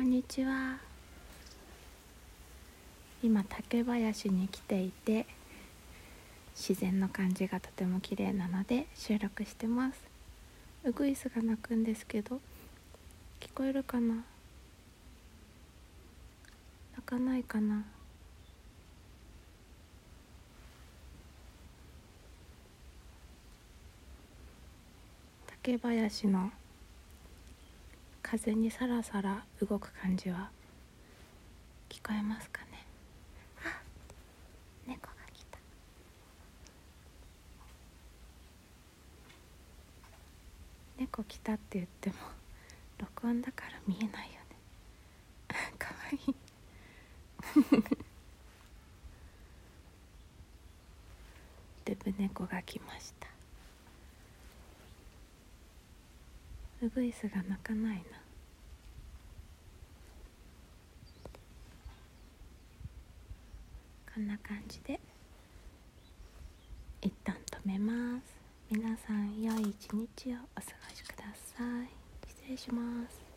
こんにちは。今竹林に来ていて自然の感じがとても綺麗なので収録してます。ウグイスが鳴くんですけど聞こえるかな？鳴かないかな？竹林の風にさらさら動く感じは聞こえますかね？あ猫が来た。猫来たって言っても録音だから見えないよね。かわいい。デブ猫が来ました。ウグイスが鳴かないな。こんな感じで一旦止めます。皆さん良い一日をお過ごしください。失礼します。